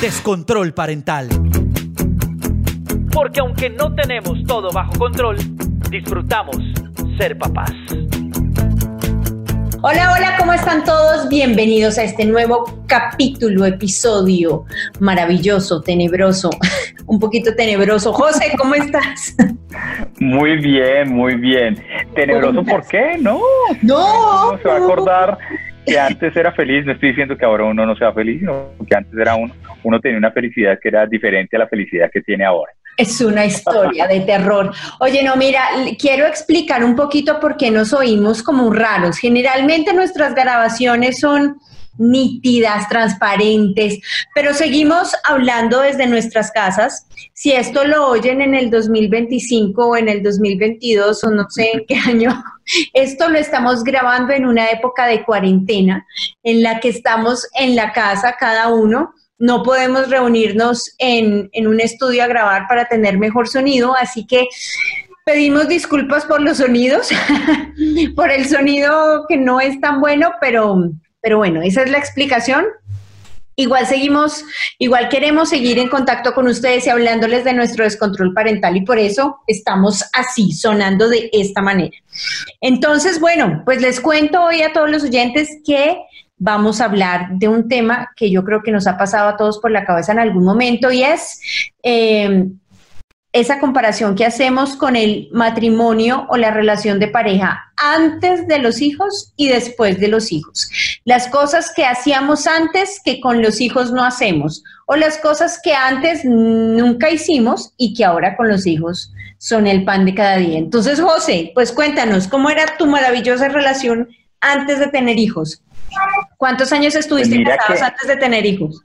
Descontrol Parental. Porque aunque no tenemos todo bajo control, disfrutamos ser papás. Hola, hola, ¿cómo están todos? Bienvenidos a este nuevo capítulo, episodio maravilloso, tenebroso, un poquito tenebroso. José, ¿cómo estás? Muy bien, muy bien. Tenebroso, ¿por qué? No. No. No se va a acordar que antes era feliz. No estoy diciendo que ahora uno no sea feliz, sino que antes era uno, uno tenía una felicidad que era diferente a la felicidad que tiene ahora. Es una historia de terror. Oye, no, mira, quiero explicar un poquito por qué nos oímos como raros. Generalmente nuestras grabaciones son nítidas, transparentes, pero seguimos hablando desde nuestras casas. Si esto lo oyen en el 2025 o en el 2022 o no sé en qué año, esto lo estamos grabando en una época de cuarentena en la que estamos en la casa cada uno no podemos reunirnos en, en, un estudio a grabar para tener mejor sonido, así que pedimos disculpas por los sonidos, por el sonido que no es tan bueno, pero, pero bueno, esa es la explicación. Igual seguimos, igual queremos seguir en contacto con ustedes y hablándoles de nuestro descontrol parental y por eso estamos así, sonando de esta manera. Entonces, bueno, pues les cuento hoy a todos los oyentes que vamos a hablar de un tema que yo creo que nos ha pasado a todos por la cabeza en algún momento y es eh, esa comparación que hacemos con el matrimonio o la relación de pareja antes de los hijos y después de los hijos. Las cosas que hacíamos antes que con los hijos no hacemos o las cosas que antes nunca hicimos y que ahora con los hijos son el pan de cada día. Entonces, José, pues cuéntanos, ¿cómo era tu maravillosa relación antes de tener hijos? ¿Cuántos años estuviste Pues casados antes de tener hijos?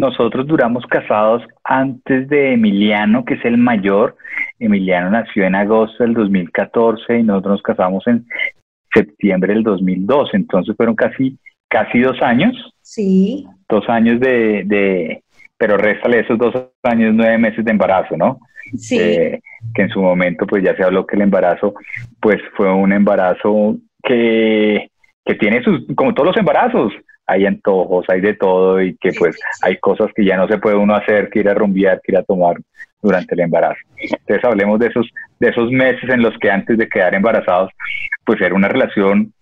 Nosotros duramos casados antes de Emiliano, que es el mayor. Emiliano nació en agosto del 2014 y nosotros nos casamos en septiembre del 2002. Entonces fueron casi, casi dos años. Sí. Dos años de, de pero réstale esos dos años, nueve meses de embarazo, ¿no? Sí. Eh, que en su momento pues ya se habló que el embarazo pues fue un embarazo que que tiene sus, como todos los embarazos, hay antojos, hay de todo y que pues hay cosas que ya no se puede uno hacer, que ir a rumbear, que ir a tomar durante el embarazo. Entonces hablemos de esos, de esos meses en los que antes de quedar embarazados, pues era una relación,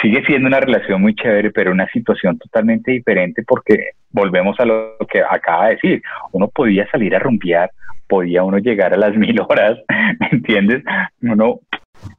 sigue siendo una relación muy chévere, pero una situación totalmente diferente porque volvemos a lo que acaba de decir, uno podía salir a rumbear, podía uno llegar a las mil horas, ¿me entiendes? Uno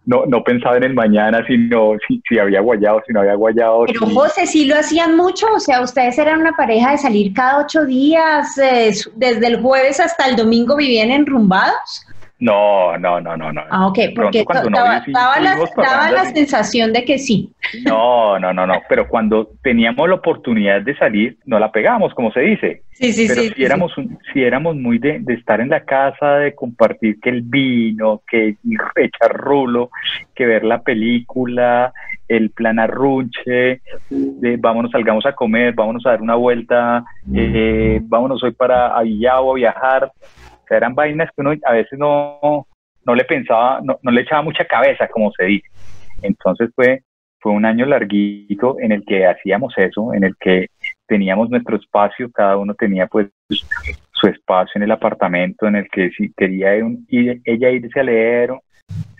no, no pensaba en el mañana, sino si, si había guayado, si no había guayado. Pero si... José, sí lo hacían mucho, o sea, ustedes eran una pareja de salir cada ocho días, eh, desde el jueves hasta el domingo vivían enrumbados. No, no, no, no, no. Ah, ok, porque daba, daba, la, la sensación de que sí. No, no, no, no, pero cuando teníamos la oportunidad de salir, no la pegamos, como se dice. Sí, sí, pero sí. si éramos, sí. si éramos muy de, de, estar en la casa, de compartir que el vino, que echar rulo, que ver la película, el plan arrunche, de vámonos, salgamos a comer, vámonos a dar una vuelta, eh, vámonos hoy para Avillavo a viajar eran vainas que uno a veces no, no le pensaba, no, no, le echaba mucha cabeza, como se dice. Entonces fue, fue un año larguito en el que hacíamos eso, en el que teníamos nuestro espacio, cada uno tenía pues su espacio en el apartamento, en el que si quería ella irse a leer,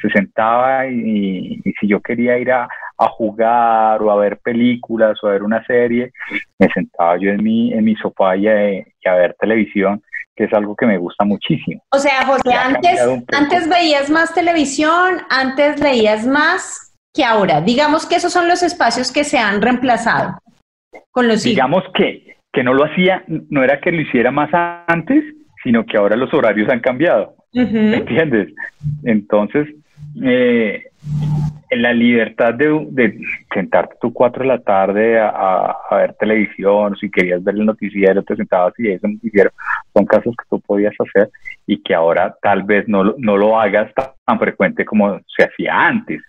se sentaba y, y si yo quería ir a, a, jugar o a ver películas o a ver una serie, me sentaba yo en mi, en mi sofá y a, y a ver televisión que es algo que me gusta muchísimo. O sea, José, antes, antes veías más televisión, antes leías más que ahora. Digamos que esos son los espacios que se han reemplazado con los Digamos hijos. que, que no lo hacía, no era que lo hiciera más antes, sino que ahora los horarios han cambiado. Uh -huh. ¿Me entiendes? Entonces, eh, la libertad de, sentarte tú cuatro de la tarde a, ver televisión, si querías ver el noticiero, te sentabas y ese noticiero, son casos que tú podías hacer y que ahora tal vez no, no lo hagas tan frecuente como se hacía antes.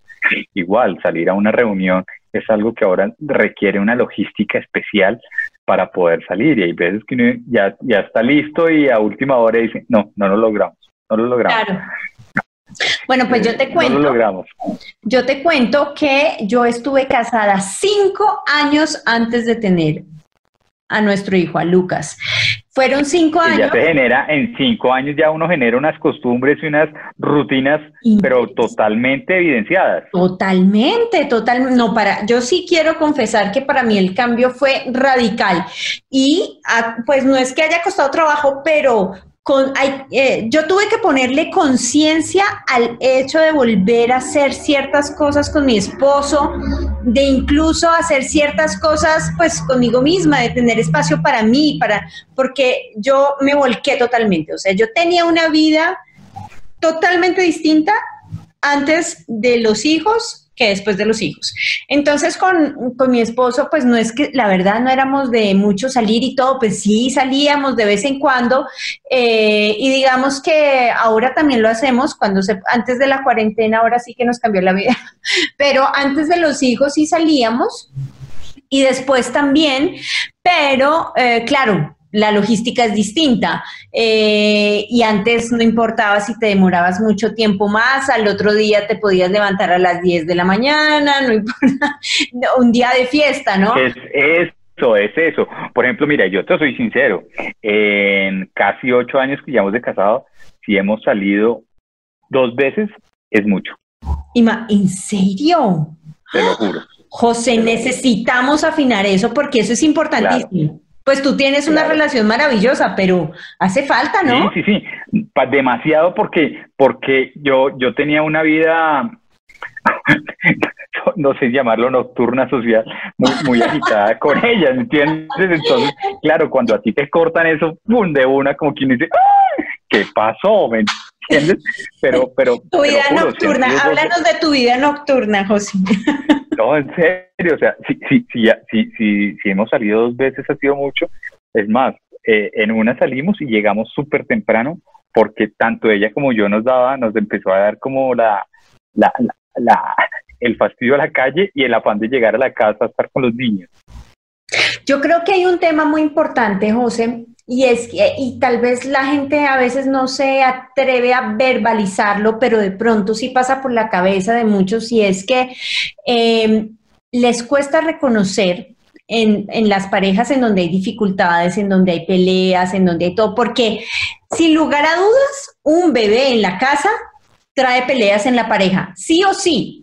Igual, salir a una reunión es algo que ahora requiere una logística especial para poder salir y hay veces que uno ya, ya está listo y a última hora dice, no, no lo logramos, no lo logramos. Claro. Bueno, pues yo te cuento. logramos. Yo te cuento que yo estuve casada cinco años antes de tener a nuestro hijo, a Lucas. Fueron cinco años. Ya se genera, en cinco años ya uno genera unas costumbres y unas rutinas, pero totalmente evidenciadas. Totalmente, total. No, para, yo sí quiero confesar que para mí el cambio fue radical. Y ah, pues no es que haya costado trabajo, pero con, eh, yo tuve que ponerle conciencia al hecho de volver a hacer ciertas cosas con mi esposo, de incluso hacer ciertas cosas pues conmigo misma, de tener espacio para mí, para, porque yo me volqué totalmente, o sea, yo tenía una vida totalmente distinta antes de los hijos que después de los hijos. Entonces con, con, mi esposo, pues no es que la verdad no éramos de mucho salir y todo, pues sí salíamos de vez en cuando eh, y digamos que ahora también lo hacemos cuando se, antes de la cuarentena, ahora sí que nos cambió la vida, pero antes de los hijos sí salíamos y después también, pero eh, claro, la logística es distinta. Eh, y antes no importaba si te demorabas mucho tiempo más, al otro día te podías levantar a las 10 de la mañana, no importa, un día de fiesta, ¿no? Es, eso, es eso. Por ejemplo, mira, yo te soy sincero, en casi ocho años que llevamos de casado, si hemos salido dos veces, es mucho. Ima, ¿en serio? Te lo juro. José, necesitamos afinar eso porque eso es importantísimo. Pues tú tienes una relación maravillosa, pero hace falta, ¿no? Sí, sí, sí, demasiado porque, porque yo, yo tenía una vida, no sé llamarlo nocturna social, muy, muy agitada con ella, ¿entiendes? Entonces, claro, cuando a ti te cortan eso, ¡pum! de una, como quien dice, ¿qué pasó? ¿Me entiendes? Pero, pero. Tu vida nocturna, háblanos de tu vida nocturna, José. No, en serio, o sea, si, si, si, hemos salido dos veces ha sido mucho. Es más, eh, en una salimos y llegamos súper temprano porque tanto ella como yo nos daba, nos empezó a dar como la, la, la, el fastidio a la calle y el afán de llegar a la casa a estar con los niños. Yo creo que hay un tema muy importante, José, y es que, y tal vez la gente a veces no se atreve a verbalizarlo, pero de pronto sí pasa por la cabeza de muchos, y es que em, les cuesta reconocer en, en, las parejas en donde hay dificultades, en donde hay peleas, en donde hay todo, porque sin lugar a dudas, un bebé en la casa trae peleas en la pareja, sí o sí.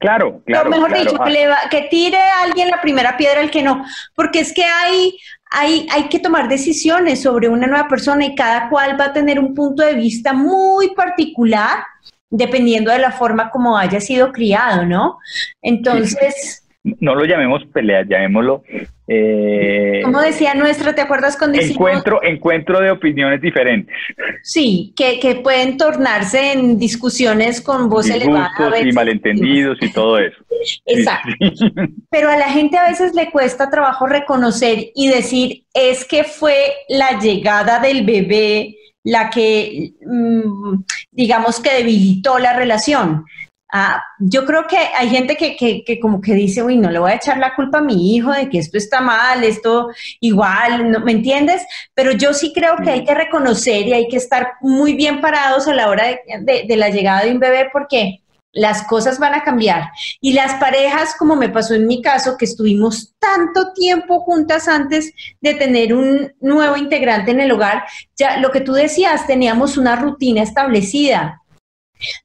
Claro, claro. mejor dicho, que, que tire a alguien la primera piedra el que no, porque es que hay hay, hay, que tomar decisiones sobre una nueva persona y cada cual va a tener un punto de vista muy particular dependiendo de la forma como haya sido criado, ¿no? Entonces... No lo llamemos pelea, llamémoslo eh, Como decía nuestra, ¿te acuerdas cuando encuentro, encuentro de opiniones diferentes. Sí, que, que pueden tornarse en discusiones con voz elevada. y malentendidos y todo eso. Exacto. Pero a la gente a veces le cuesta trabajo reconocer y decir, es que fue la llegada del bebé la que, mm, digamos, que debilitó la relación. Ah, yo creo que hay gente que, que, como que dice, uy, no le voy a echar la culpa a mi hijo de que esto está mal, esto igual, ¿no? ¿me entiendes? Pero yo sí creo que hay que reconocer y hay que estar muy bien parados a la hora de, de la llegada de un bebé porque las cosas van a cambiar. Y las parejas, como me pasó en mi caso, que estuvimos tanto tiempo juntas antes de tener un nuevo integrante en el hogar, ya lo que tú decías, teníamos una rutina establecida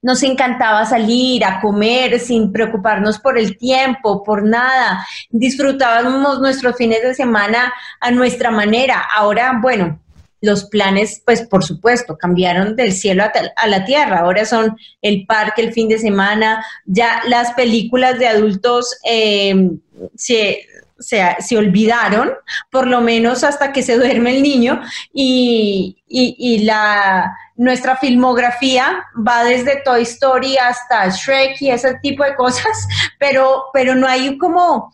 nos encantaba salir a comer sin preocuparnos por el tiempo, por nada. Disfrutábamos nuestros fines de semana a nuestra manera. Ahora, bueno, los planes, pues por supuesto, cambiaron del cielo a, la tierra. Ahora son el parque el fin de semana. Ya las películas de adultos eh, se, se, se olvidaron, por lo menos hasta que se duerme el niño, y, y, la, nuestra filmografía va desde Toy Story hasta Shrek y ese tipo de cosas, pero, pero no hay como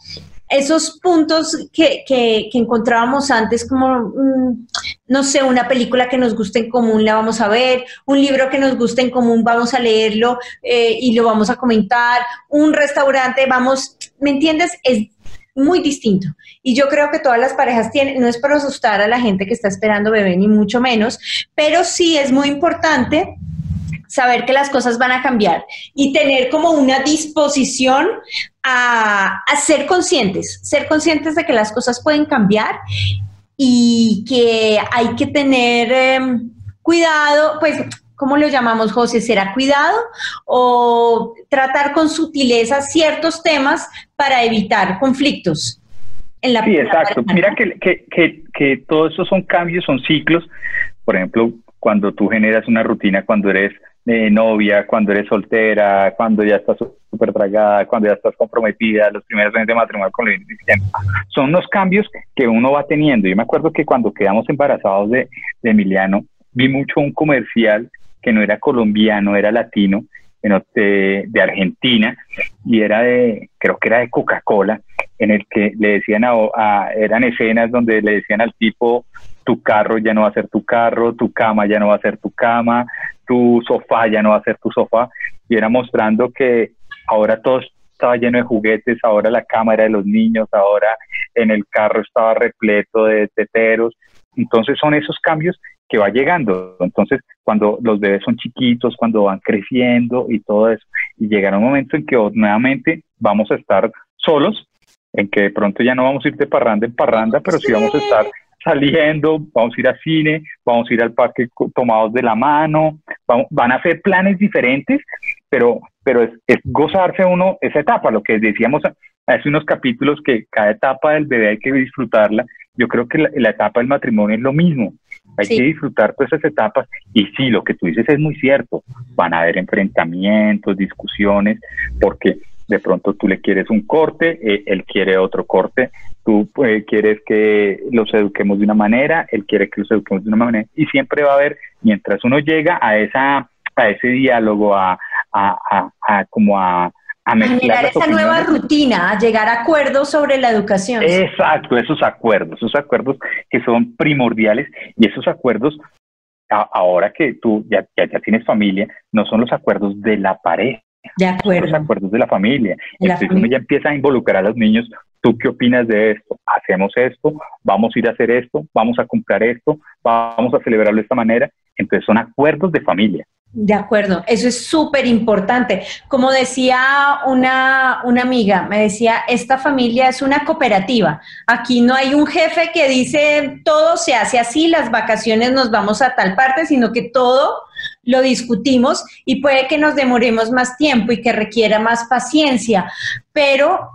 esos puntos que, que, encontrábamos antes, como, mm, no sé, una película que nos guste en común la vamos a ver, un libro que nos guste en común vamos a leerlo eh, y lo vamos a comentar, un restaurante, vamos, ¿me entiendes? Es muy distinto. Y yo creo que todas las parejas tienen, no es para asustar a la gente que está esperando bebé, ni mucho menos, pero sí es muy importante saber que las cosas van a cambiar y tener como una disposición a, ser conscientes, ser conscientes de que las cosas pueden cambiar y que hay que tener eh, cuidado, pues, ¿cómo lo llamamos, José? ¿Será cuidado o tratar con sutileza ciertos temas para evitar conflictos? En la sí, exacto. Mira que, que, que, que todos esos son cambios, son ciclos. Por ejemplo, cuando tú generas una rutina, cuando eres eh, novia, cuando eres soltera, cuando ya estás súper tragada, cuando ya estás comprometida, los primeros años de matrimonio con el Son unos cambios que uno va teniendo. Yo me acuerdo que cuando quedamos embarazados de, de Emiliano, vi mucho un comercial que no era colombiano, era latino, de, de, Argentina, y era de, creo que era de Coca-Cola, en el que le decían a, a, eran escenas donde le decían al tipo, tu carro ya no va a ser tu carro, tu cama ya no va a ser tu cama, tu sofá ya no va a ser tu sofá, y era mostrando que ahora todo estaba lleno de juguetes, ahora la cámara de los niños, ahora en el carro estaba repleto de teteros. Entonces son esos cambios que va llegando. Entonces, cuando los bebés son chiquitos, cuando van creciendo y todo eso, y llegará un momento en que nuevamente vamos a estar solos, en que de pronto ya no vamos a ir de parranda en parranda, pero sí vamos a estar saliendo, vamos a ir al cine, vamos a ir al parque tomados de la mano, van a hacer planes diferentes, pero, pero es, es, gozarse uno esa etapa, lo que decíamos hace unos capítulos, que cada etapa del bebé hay que disfrutarla. Yo creo que la, la etapa del matrimonio es lo mismo, hay sí. que disfrutar todas esas etapas y sí, lo que tú dices es muy cierto, van a haber enfrentamientos, discusiones, porque de pronto tú le quieres un corte, eh, él quiere otro corte, tú eh, quieres que los eduquemos de una manera, él quiere que los eduquemos de una manera, y siempre va a haber, mientras uno llega a esa a ese diálogo, a, a, a, a como a, a generar esa nueva rutina, a llegar a acuerdos sobre la educación. Exacto, esos acuerdos, esos acuerdos que son primordiales y esos acuerdos, a, ahora que tú ya, ya, ya, tienes familia, no son los acuerdos de la pareja, de acuerdo. son los acuerdos de la familia. La Entonces familia. uno ya empieza a involucrar a los niños. ¿Tú qué opinas de esto? ¿Hacemos esto? ¿Vamos a ir a hacer esto? ¿Vamos a comprar esto? ¿Vamos a celebrarlo de esta manera? Entonces son acuerdos de familia. De acuerdo, eso es súper importante. Como decía una, una amiga, me decía, esta familia es una cooperativa. Aquí no hay un jefe que dice todo se hace así, las vacaciones nos vamos a tal parte, sino que todo lo discutimos y puede que nos demoremos más tiempo y que requiera más paciencia, pero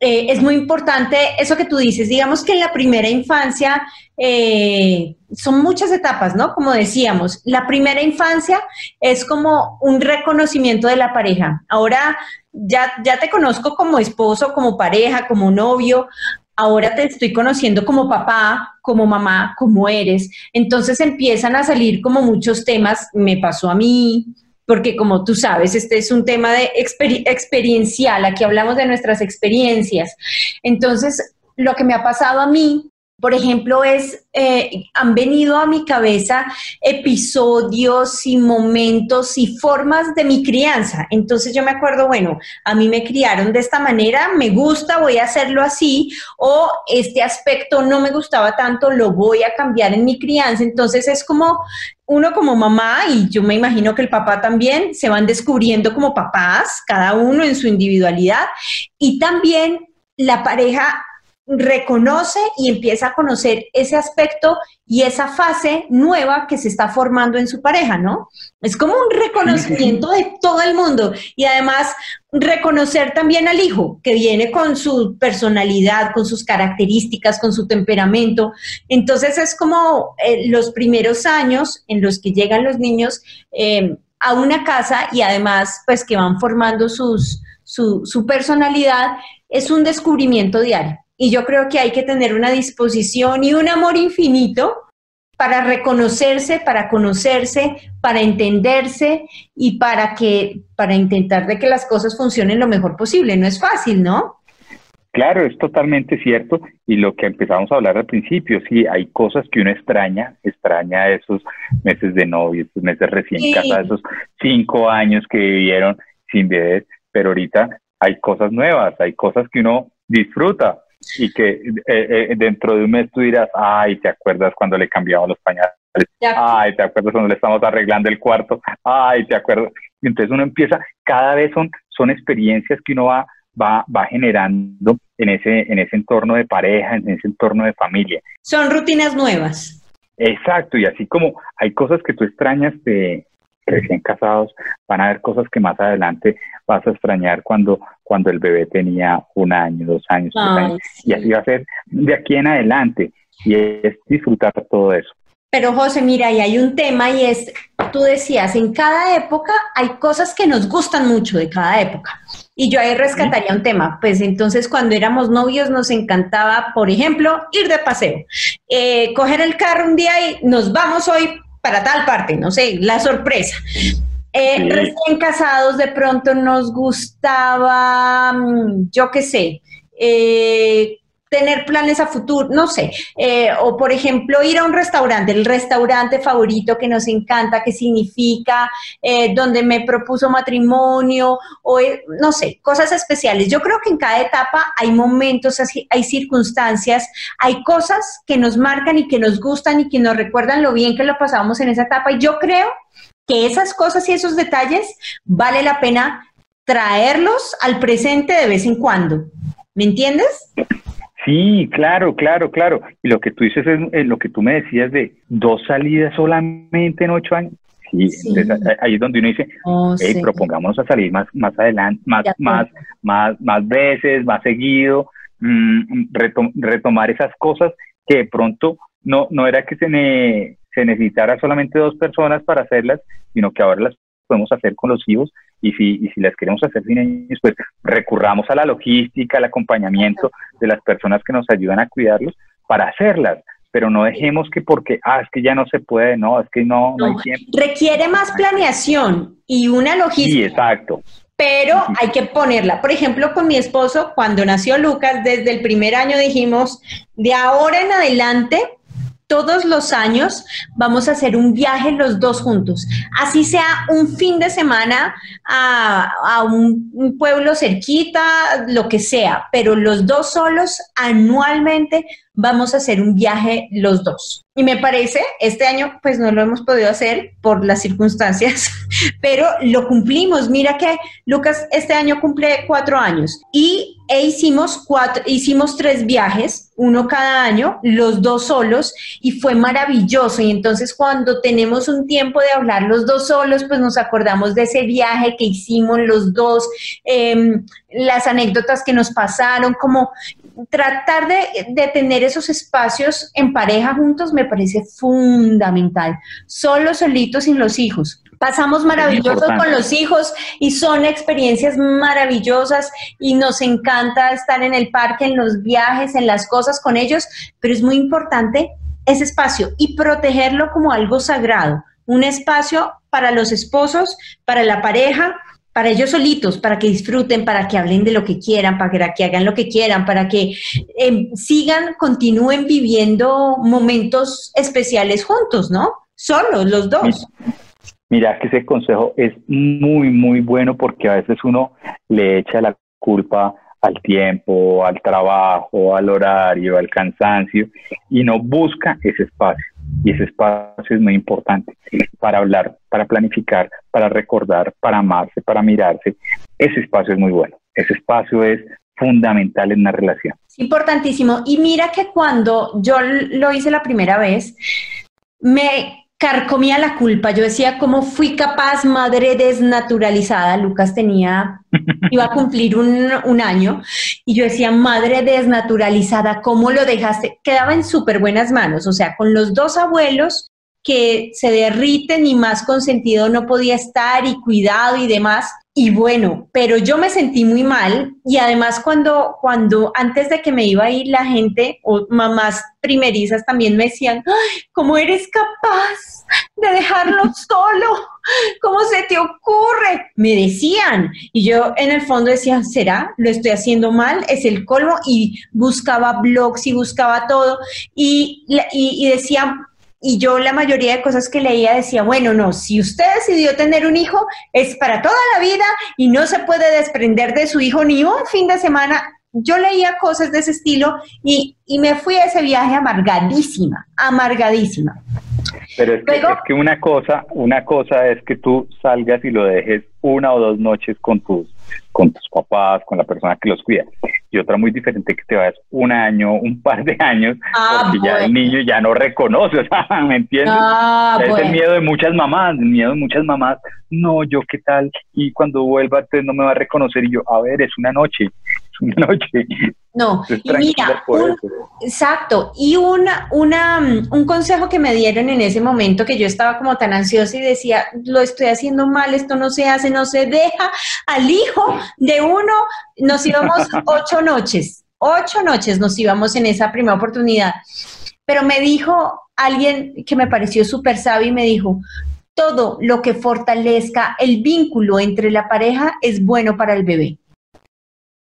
eh, es muy importante eso que tú dices. Digamos que en la primera infancia eh, son muchas etapas, ¿no? Como decíamos, la primera infancia es como un reconocimiento de la pareja. Ahora ya, ya te conozco como esposo, como pareja, como novio. Ahora te estoy conociendo como papá, como mamá, como eres. Entonces empiezan a salir como muchos temas. Me pasó a mí, porque como tú sabes, este es un tema de exper experiencial, aquí hablamos de nuestras experiencias. Entonces, lo que me ha pasado a mí, por ejemplo, es, eh, han venido a mi cabeza episodios y momentos y formas de mi crianza. Entonces yo me acuerdo, bueno, a mí me criaron de esta manera, me gusta, voy a hacerlo así, o este aspecto no me gustaba tanto, lo voy a cambiar en mi crianza. Entonces es como uno como mamá, y yo me imagino que el papá también, se van descubriendo como papás, cada uno en su individualidad, y también la pareja reconoce y empieza a conocer ese aspecto y esa fase nueva que se está formando en su pareja, ¿no? Es como un reconocimiento de todo el mundo y además reconocer también al hijo que viene con su personalidad, con sus características, con su temperamento. Entonces es como eh, los primeros años en los que llegan los niños eh, a una casa y además pues que van formando su, su personalidad, es un descubrimiento diario y yo creo que hay que tener una disposición y un amor infinito para reconocerse, para conocerse, para entenderse y para que para intentar de que las cosas funcionen lo mejor posible. No es fácil, ¿no? Claro, es totalmente cierto y lo que empezamos a hablar al principio, sí, hay cosas que uno extraña, extraña esos meses de novio, esos meses recién casados, esos cinco años que vivieron sin bebés, pero ahorita hay cosas nuevas, hay cosas que uno disfruta y que eh, eh, dentro de un mes tú dirás, ay, ¿te acuerdas cuando le cambiamos los pañales? Ay, ¿te acuerdas cuando le estamos arreglando el cuarto? Ay, ¿te acuerdas? Y entonces uno empieza, cada vez son, son experiencias que uno va, va, va generando en ese, en ese entorno de pareja, en ese entorno de familia. Son rutinas nuevas. Exacto, y así como hay cosas que tú extrañas de recién casados, van a haber cosas que más adelante vas a extrañar cuando, cuando el bebé tenía un año, dos años, tres años, y así va a ser de aquí en adelante, y es disfrutar todo eso. Pero José, mira, y hay un tema y es, tú decías, en cada época hay cosas que nos gustan mucho de cada época. Y yo ahí rescataría un tema, pues entonces cuando éramos novios nos encantaba, por ejemplo, ir de paseo, eh, coger el carro un día y nos vamos hoy para tal parte, no sé, la sorpresa. Eh, recién casados de pronto nos gustaba, mm, yo qué sé, eh, tener planes a futuro, no sé, eh, o por ejemplo ir a un restaurante, el restaurante favorito que nos encanta, que significa, eh, donde me propuso matrimonio, o eh, no sé, cosas especiales. Yo creo que en cada etapa hay momentos, hay circunstancias, hay cosas que nos marcan y que nos gustan y que nos recuerdan lo bien que lo pasamos en esa etapa. Y yo creo que esas cosas y esos detalles vale la pena traerlos al presente de vez en cuando. ¿Me entiendes? Sí, claro, claro, claro. Y lo que tú dices es, lo que tú me decías de dos salidas solamente en ocho años. Sí, ahí es donde uno dice, oh, propongámonos a salir más, más adelante, más, más, más, más veces, más seguido, mm, retomar esas cosas que de pronto no, no era que se, se necesitara solamente dos personas para hacerlas, sino que ahora las podemos hacer con los hijos y si, y si las queremos hacer sin ellos, pues recurramos a la logística, al acompañamiento de las personas que nos ayudan a cuidarlos para hacerlas pero no dejemos que porque, ah, es que ya no se puede, no, es que no, no, hay tiempo. Requiere más planeación y una logística. Sí, exacto. Pero hay que ponerla. Por ejemplo, con mi esposo, cuando nació Lucas, desde el primer año dijimos, de ahora en adelante todos los años vamos a hacer un viaje los dos juntos, así sea un fin de semana a, un, un, pueblo cerquita, lo que sea, pero los dos solos anualmente vamos a hacer un viaje los dos. Y me parece, este año pues no lo hemos podido hacer por las circunstancias, pero lo cumplimos. Mira que Lucas este año cumple cuatro años y e hicimos, cuatro, hicimos tres viajes, uno cada año, los dos solos, y fue maravilloso. Y entonces cuando tenemos un tiempo de hablar los dos solos, pues nos acordamos de ese viaje que hicimos los dos, em, las anécdotas que nos pasaron, como tratar de, tener esos espacios en pareja juntos me parece fundamental. Solo solitos sin los hijos. Pasamos maravillosos con los hijos y son experiencias maravillosas y nos encanta estar en el parque, en los viajes, en las cosas con ellos, pero es muy importante ese espacio y protegerlo como algo sagrado, un espacio para los esposos, para la pareja, para ellos solitos, para que disfruten, para que hablen de lo que quieran, para que hagan lo que quieran, para que em, sigan, continúen viviendo momentos especiales juntos, ¿no? Solos, los dos. Mira que ese consejo es muy, muy bueno porque a veces uno le echa la culpa al tiempo, al trabajo, al horario, al cansancio y no busca ese espacio. Y ese espacio es muy importante para hablar, para planificar, para recordar, para amarse, para mirarse. Ese espacio es muy bueno. Ese espacio es fundamental en una relación. Importantísimo. Y mira que cuando yo lo hice la primera vez, me carcomía la culpa. Yo decía, ¿cómo fui capaz, madre desnaturalizada? Lucas tenía, iba a cumplir un, un, año, y yo decía, madre desnaturalizada, ¿cómo lo dejaste? Quedaba en súper buenas manos, o sea, con los dos abuelos que se derriten y más consentido no podía estar y cuidado y demás. Y bueno, pero yo me sentí muy mal y además cuando, cuando antes de que me iba a ir la gente o mamás primerizas también me decían, Ay, ¿cómo eres capaz de dejarlo solo? ¿Cómo se te ocurre? Me decían. Y yo en el fondo decía, ¿será? ¿Lo estoy haciendo mal? Es el colmo. Y buscaba blogs y buscaba todo. Y, y, y decía, y yo la mayoría de cosas que leía decía, bueno, no, si usted decidió tener un hijo, es para toda la vida y no se puede desprender de su hijo ni un fin de semana. Yo leía cosas de ese estilo y, y me fui a ese viaje amargadísima, amargadísima. Pero es que, Luego- es que una cosa, una cosa es que tú salgas y lo dejes una o dos noches con tus, con tus papás, con la persona que los cuida. Y otra muy diferente que te vayas un año, un par de años, Ah, porque ya el niño ya no reconoce, o sea, ¿me entiendes? Ah, es el miedo de muchas mamás, el miedo de muchas mamás. No, yo qué tal, y cuando vuelva usted no me va a reconocer. Y yo, a ver, es una noche, una noche. No, y mira, un- exacto, y una, una, mm, un consejo que me dieron en ese momento que yo estaba como tan ansiosa y decía, lo estoy haciendo mal, esto no se hace, no se deja al hijo de uno, nos íbamos ocho noches, ocho noches nos íbamos en esa primera oportunidad, pero me dijo alguien que me pareció súper sabio y me dijo, todo lo que fortalezca el vínculo entre la pareja es bueno para el bebé.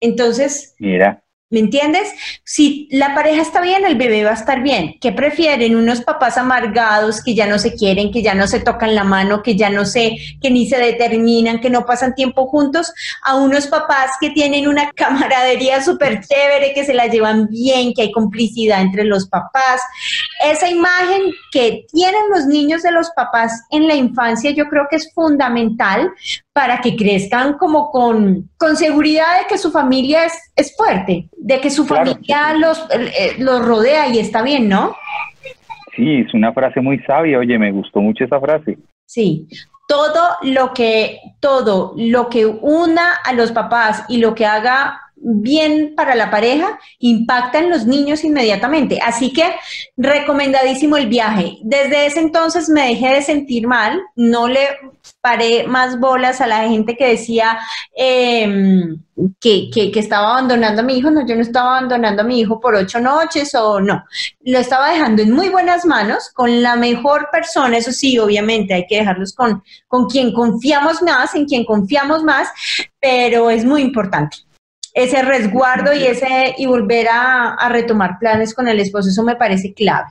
Entonces, Mira, ¿Me entiendes? Si la pareja está bien, el bebé va a estar bien. ¿Qué prefieren? Unos papás amargados que ya no se quieren, que ya no se tocan la mano, que ya no se, que ni se determinan, que no pasan tiempo juntos, a unos papás que tienen una camaradería súper chévere, que se la llevan bien, que hay complicidad entre los papás. Esa imagen que tienen los niños de los papás en la infancia, yo creo que es fundamental para que crezcan como con, con seguridad de que su familia es, es fuerte, de que su Claro. familia los, eh, los rodea y está bien, ¿no? sí, es una frase muy sabia, oye, me gustó mucho esa frase. Sí. Todo lo que, todo lo que una a los papás y lo que haga bien para la pareja impacta en los niños inmediatamente. Así que recomendadísimo el viaje. Desde ese entonces me dejé de sentir mal, no le paré más bolas a la gente que decía eh, que, que, que estaba abandonando a mi hijo. No, yo no estaba abandonando a mi hijo por ocho noches o no. Lo estaba dejando en muy buenas manos, con la mejor persona. Eso sí, obviamente hay que dejarlos con, con quien confiamos más, en quien confiamos más, pero es muy importante ese resguardo y ese y volver a, a, retomar planes con el esposo, eso me parece clave.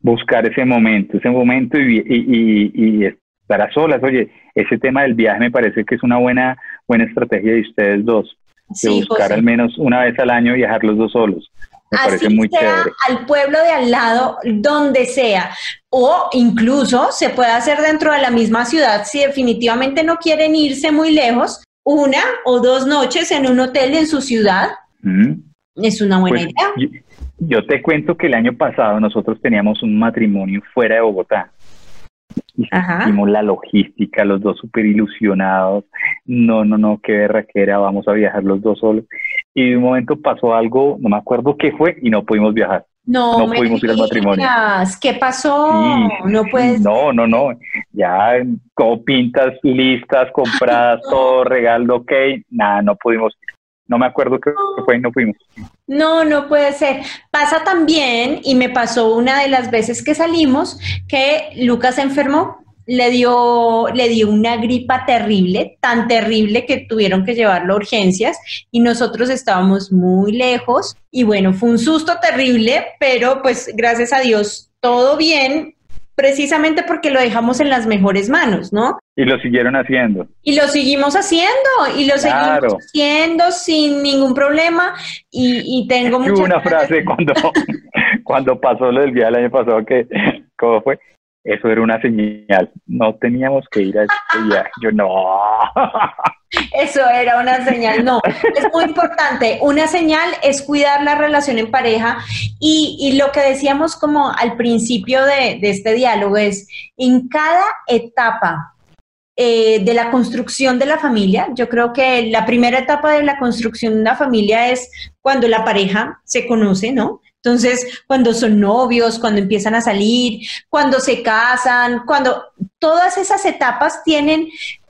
Buscar ese momento, ese momento y, y, y, y, estar a solas. Oye, ese tema del viaje me parece que es una buena, buena estrategia de ustedes dos, de buscar José. al menos una vez al año viajar los dos solos. Me parece muy sea chévere. al pueblo de al lado, donde sea, o incluso se puede hacer dentro de la misma ciudad si definitivamente no quieren irse muy lejos, una o dos noches en un hotel en su ciudad, Mm. es una buena Pues, idea. yo, yo te cuento que el año pasado nosotros teníamos un matrimonio fuera de Bogotá. Ajá. Hicimos la logística, los dos súper ilusionados. No, no, no, qué berraquera, vamos a viajar los dos solos. Y de un momento pasó algo, no me acuerdo qué fue, y no pudimos viajar. No, no me pudimos ir al matrimonio. ¿Qué pasó? Sí, no puedes. No, no, no. Ya con pintas listas, compradas, todo, regalo, ok. Nada, no pudimos. No me acuerdo qué fue y no fuimos. No, no puede ser. Pasa también, y me pasó una de las veces que salimos, que Lucas se enfermó, le dio, le dio una gripa terrible, tan terrible que tuvieron que llevarlo a urgencias y nosotros estábamos muy lejos y bueno, fue un susto terrible, pero pues gracias a Dios todo bien, precisamente porque lo dejamos en las mejores manos, ¿no? Y lo siguieron haciendo. Y lo seguimos haciendo, y lo Claro. seguimos haciendo sin ningún problema. Y, y tengo mucha una frase cuando, cuando pasó lo del día del año pasado que, ¿cómo fue? Eso era una señal. No teníamos que ir a este viaje. Yo no. Eso era una señal. No, es muy importante. Una señal es cuidar la relación en pareja. Y, y lo que decíamos como al principio de, de este diálogo es, en cada etapa eh, de la construcción de la familia. Yo creo que la primera etapa de la construcción de una familia es cuando la pareja se conoce, ¿no? Entonces, cuando son novios, cuando empiezan a salir, cuando se casan, cuando todas esas etapas tienen,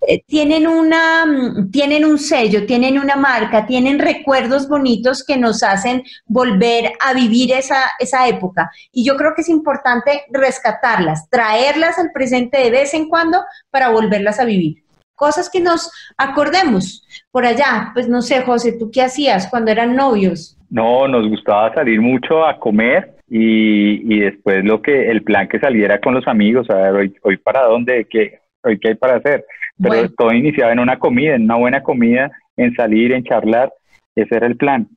eh, tienen, una, mm, tienen un sello, tienen una marca, tienen recuerdos bonitos que nos hacen volver a vivir esa, esa época. Y yo creo que es importante rescatarlas, traerlas al presente de vez en cuando para volverlas a vivir cosas que nos acordemos por allá. Pues no sé, José, ¿tú qué hacías cuando eran novios? No, nos gustaba salir mucho a comer y, y después lo que el plan que saliera con los amigos, a ver, hoy, hoy para dónde, qué, hoy qué hay para hacer. Pero todo iniciaba en una comida, en una buena comida, en salir, en charlar. Ese era el plan.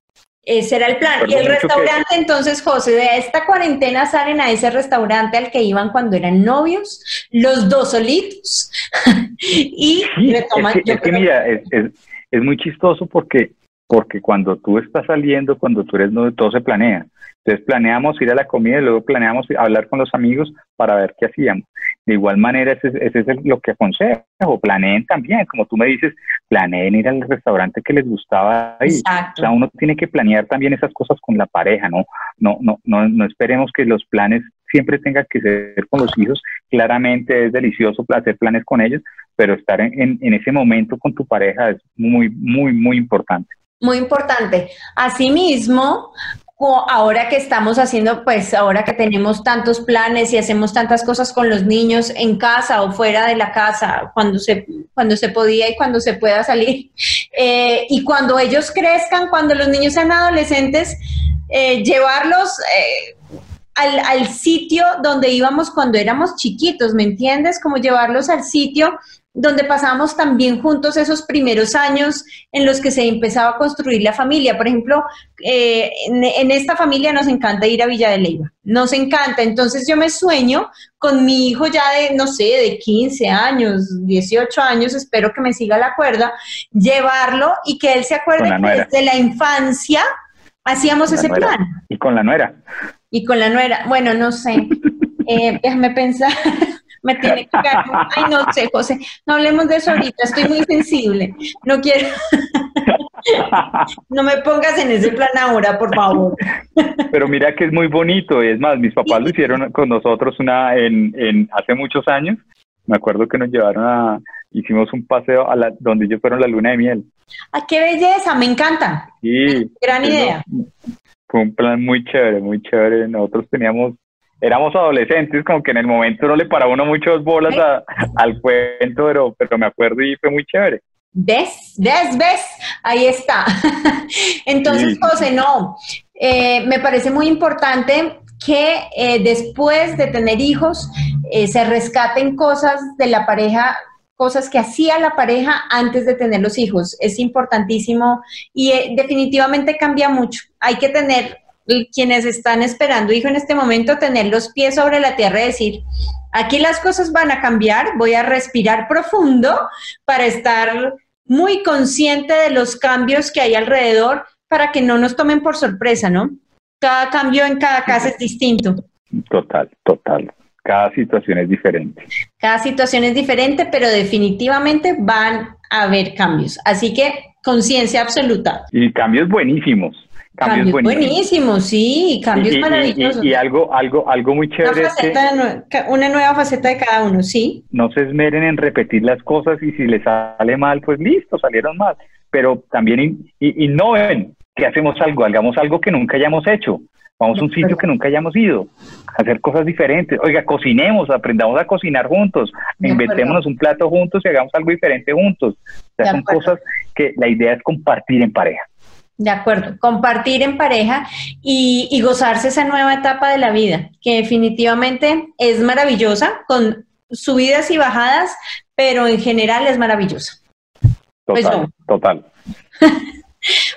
Ese era el plan. y el restaurante, entonces, José, de esta cuarentena salen a ese restaurante al que iban cuando eran novios, los dos solitos. y retoman. Es que, mira, es, es, es, muy chistoso porque, porque cuando tú estás saliendo, cuando tú eres novio, todo se planea. Entonces planeamos ir a la comida y luego planeamos hablar con los amigos para ver qué hacíamos. De igual manera, ese, ese es lo que aconsejo. Planeen también, como tú me dices, planeen ir al restaurante que les gustaba ir. O sea, uno tiene que planear también esas cosas con la pareja, ¿no? No, no, no, no esperemos que los planes siempre tengan que ser con los hijos. Claramente es delicioso hacer planes con ellos, pero estar en, en ese momento con tu pareja es muy, muy, muy importante. Muy importante. Asimismo, ahora que estamos haciendo, pues ahora que tenemos tantos planes y hacemos tantas cosas con los niños en casa o fuera de la casa, cuando se, cuando se podía y cuando se pueda salir, eh, y cuando ellos crezcan, cuando los niños sean adolescentes, eh, llevarlos... Eh, al, al, sitio donde íbamos cuando éramos chiquitos, ¿me entiendes? Como llevarlos al sitio donde pasamos también juntos esos primeros años en los que se empezaba a construir la familia. Por ejemplo, eh, en, esta familia nos encanta ir a Villa de Leyva, nos encanta. Entonces yo me sueño con mi hijo ya de, no sé, de 15 años, 18 años, espero que me siga la cuerda, llevarlo y que él se acuerde que desde la infancia hacíamos ese plan. Y con la nuera. Y con la nuera, bueno, no sé. Eh, déjame pensar me tiene que caer. Ay, no sé, José, no hablemos de eso ahorita, estoy muy sensible. No quiero. no me pongas en ese plan ahora, por favor. Pero mira que es muy bonito, es más, mis papás lo hicieron con nosotros una en, en hace muchos años. Me acuerdo que nos llevaron a, hicimos un paseo a la, donde ellos fueron la luna de miel. ¡Ah, qué belleza! Me encanta. Sí. Gran idea. Fue un plan muy chévere, muy chévere. Nosotros teníamos éramos adolescentes, como que en el momento no le paraba uno muchas bolas al cuento, pero, pero me acuerdo y fue muy chévere. ¿Ves? ¿Ves? ¿Ves? Ahí está. Entonces, José, no, eh, me parece muy importante que eh, después de tener hijos eh, se rescaten cosas de la pareja, cosas que hacía la pareja antes de tener los hijos. Es importantísimo y definitivamente cambia mucho. Hay que tener quienes están esperando, hijo, en este momento, tener los pies sobre la tierra y decir, aquí las cosas van a cambiar, voy a respirar profundo para estar muy consciente de los cambios que hay alrededor para que no nos tomen por sorpresa, ¿no? Cada cambio en cada casa es distinto. Total, total. Cada situación es diferente. Cada situación es diferente, pero definitivamente van a haber cambios. Así que conciencia absoluta. Y cambios buenísimos. Cambios, buenísimos. sí, cambios maravillosos. Y, algo, algo, algo muy chévere. Una, nueva faceta de cada uno, sí. No se esmeren en repetir las cosas y si les sale mal, pues listo, salieron mal. Pero también innoven, que hacemos algo, hagamos algo que nunca hayamos hecho. Vamos a un sitio que nunca hayamos ido, hacer cosas diferentes. Oiga, cocinemos, aprendamos a cocinar juntos, inventémonos un plato juntos y hagamos algo diferente juntos. O sea, son cosas que la idea es compartir en pareja. De acuerdo, compartir en pareja y, gozarse esa nueva etapa de la vida, que definitivamente es maravillosa, con subidas y bajadas, pero en general es maravillosa. Total, pues total.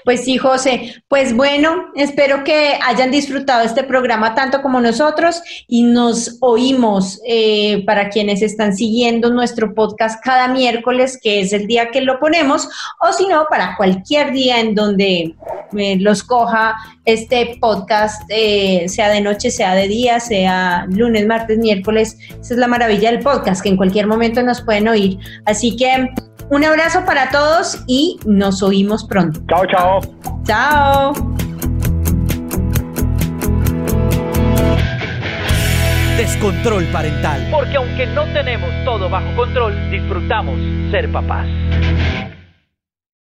Pues sí, José. Pues bueno, espero que hayan disfrutado este programa tanto como nosotros y nos oímos eh, para quienes están siguiendo nuestro podcast cada miércoles, que es el día que lo ponemos, o si no, para cualquier día en donde eh, los coja este podcast, eh, sea de noche, sea de día, sea lunes, martes, miércoles. Esa es la maravilla del podcast, que en cualquier momento nos pueden oír. Así que un abrazo para todos y nos oímos pronto. Chao, chao. Chao. Descontrol parental. Porque aunque no tenemos todo bajo control, disfrutamos ser papás.